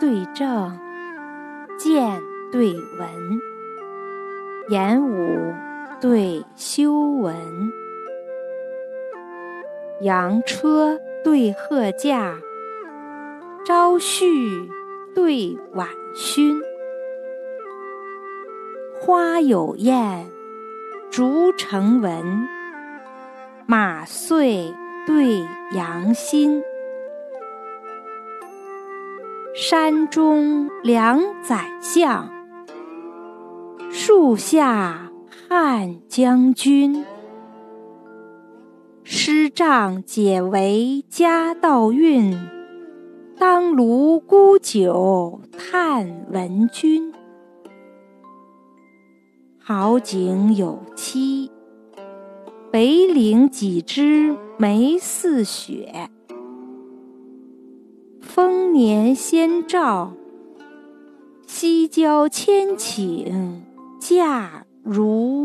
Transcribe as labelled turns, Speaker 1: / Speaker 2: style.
Speaker 1: 对正，见对闻，言武对修文，羊车对鹤驾，朝旭对晚熏，花有艳，竹成文，马遂对羊心。山中两宰相，树下汉将军。诗仗解为家道运，当卢沽酒叹闻君。好景有期，北岭几枝梅似雪。丰年先兆，西郊千顷，驾如。